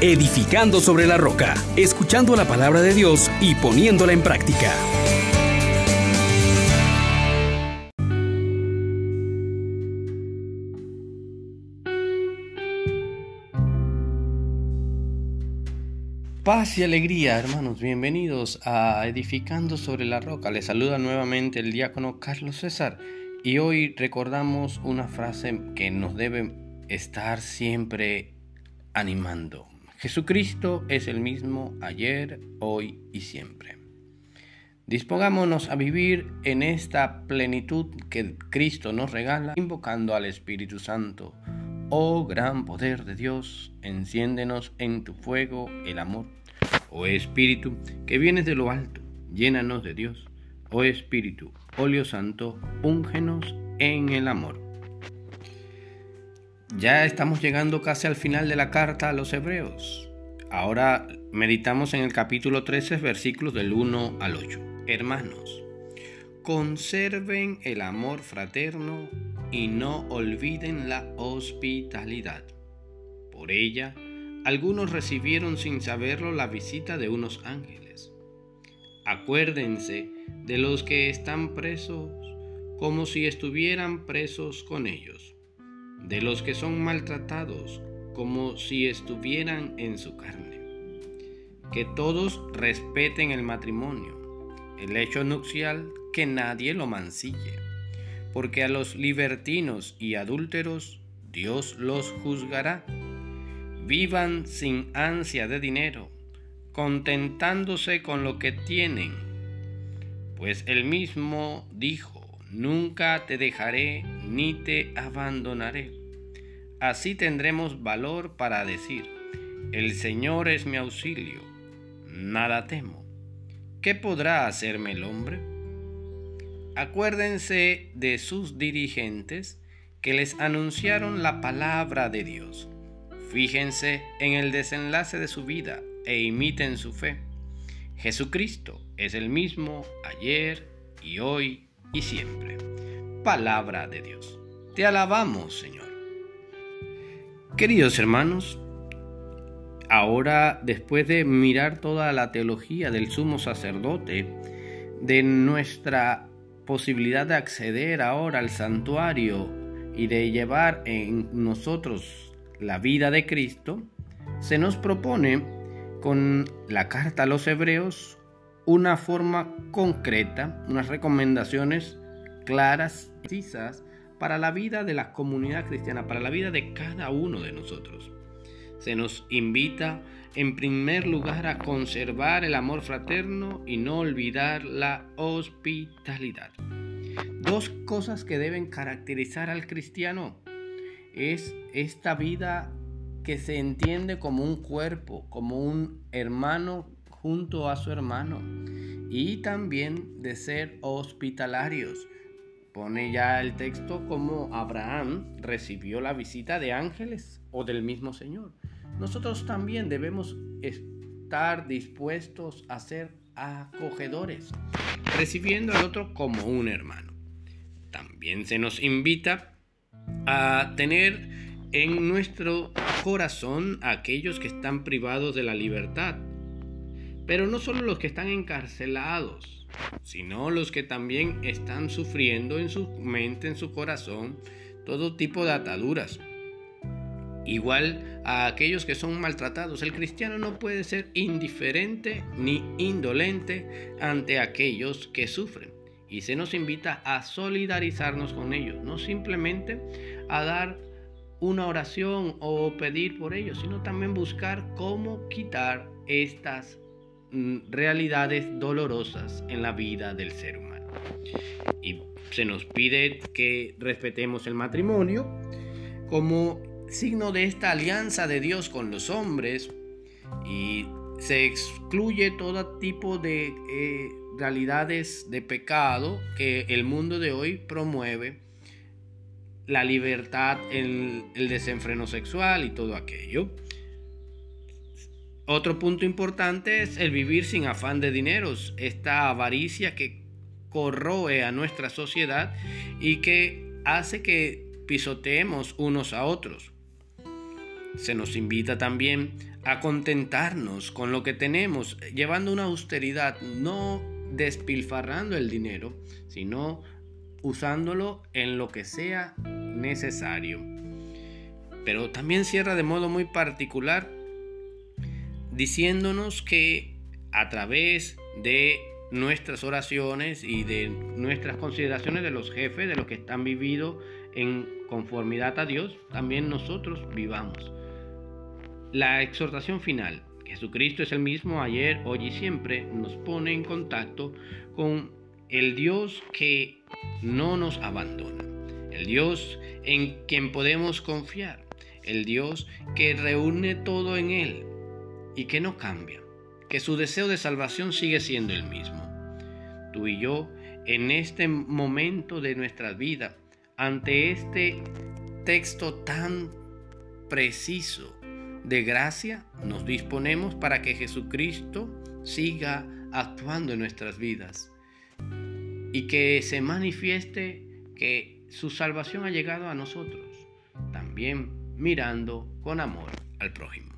edificando sobre la roca, escuchando la palabra de Dios y poniéndola en práctica. Paz y alegría, hermanos, bienvenidos a Edificando sobre la Roca. Les saluda nuevamente el diácono Carlos César y hoy recordamos una frase que nos debe estar siempre animando. Jesucristo es el mismo ayer, hoy y siempre. Dispongámonos a vivir en esta plenitud que Cristo nos regala, invocando al Espíritu Santo. Oh gran poder de Dios, enciéndenos en tu fuego el amor Oh Espíritu, que vienes de lo alto, llénanos de Dios. Oh Espíritu, óleo santo, úngenos en el amor. Ya estamos llegando casi al final de la carta a los hebreos. Ahora meditamos en el capítulo 13, versículos del 1 al 8. Hermanos, conserven el amor fraterno y no olviden la hospitalidad. Por ella, algunos recibieron sin saberlo la visita de unos ángeles. Acuérdense de los que están presos como si estuvieran presos con ellos, de los que son maltratados como si estuvieran en su carne. Que todos respeten el matrimonio, el hecho nupcial, que nadie lo mancille, porque a los libertinos y adúlteros Dios los juzgará Vivan sin ansia de dinero, contentándose con lo que tienen, pues él mismo dijo, nunca te dejaré ni te abandonaré. Así tendremos valor para decir, el Señor es mi auxilio, nada temo. ¿Qué podrá hacerme el hombre? Acuérdense de sus dirigentes que les anunciaron la palabra de Dios Fíjense en el desenlace de su vida e imiten su fe. Jesucristo es el mismo ayer y hoy y siempre. Palabra de Dios. Te alabamos, Señor. Queridos hermanos, ahora después de mirar toda la teología del sumo sacerdote, de nuestra posibilidad de acceder ahora al santuario y de llevar en nosotros la vida de Cristo, se nos propone con la carta a los hebreos una forma concreta, unas recomendaciones claras, precisas para la vida de la comunidad cristiana, para la vida de cada uno de nosotros. Se nos invita en primer lugar a conservar el amor fraterno y no olvidar la hospitalidad. Dos cosas que deben caracterizar al cristiano es esta vida que se entiende como un cuerpo, como un hermano junto a su hermano y también de ser hospitalarios. Pone ya el texto como Abraham recibió la visita de ángeles o del mismo Señor. Nosotros también debemos estar dispuestos a ser acogedores, recibiendo al otro como un hermano. También se nos invita a tener en nuestro corazón a aquellos que están privados de la libertad. Pero no solo los que están encarcelados, sino los que también están sufriendo en su mente, en su corazón, todo tipo de ataduras. Igual a aquellos que son maltratados. El cristiano no puede ser indiferente ni indolente ante aquellos que sufren y se nos invita a solidarizarnos con ellos, no simplemente a dar una oración o pedir por ellos, sino también buscar cómo quitar estas realidades dolorosas en la vida del ser humano. Y se nos pide que respetemos el matrimonio como signo de esta alianza de Dios con los hombres y se excluye todo tipo de eh, realidades de pecado que el mundo de hoy promueve, la libertad, el, el desenfreno sexual y todo aquello. Otro punto importante es el vivir sin afán de dineros, esta avaricia que corroe a nuestra sociedad y que hace que pisoteemos unos a otros. se nos invita también a contentarnos con lo que tenemos, llevando una austeridad, no despilfarrando el dinero, sino usándolo en lo que sea necesario. Pero también cierra de modo muy particular diciéndonos que a través de nuestras oraciones y de nuestras consideraciones de los jefes, de los que están vividos en conformidad a Dios, también nosotros vivamos. La exhortación final, Jesucristo es el mismo ayer, hoy y siempre, nos pone en contacto con el Dios que no nos abandona, el Dios en quien podemos confiar, el Dios que reúne todo en Él y que no cambia, que su deseo de salvación sigue siendo el mismo. Tú y yo, en este momento de nuestra vida, ante este texto tan preciso de gracia, nos disponemos para que Jesucristo siga actuando en nuestras vidas y que se manifieste que su salvación ha llegado a nosotros, también mirando con amor al prójimo.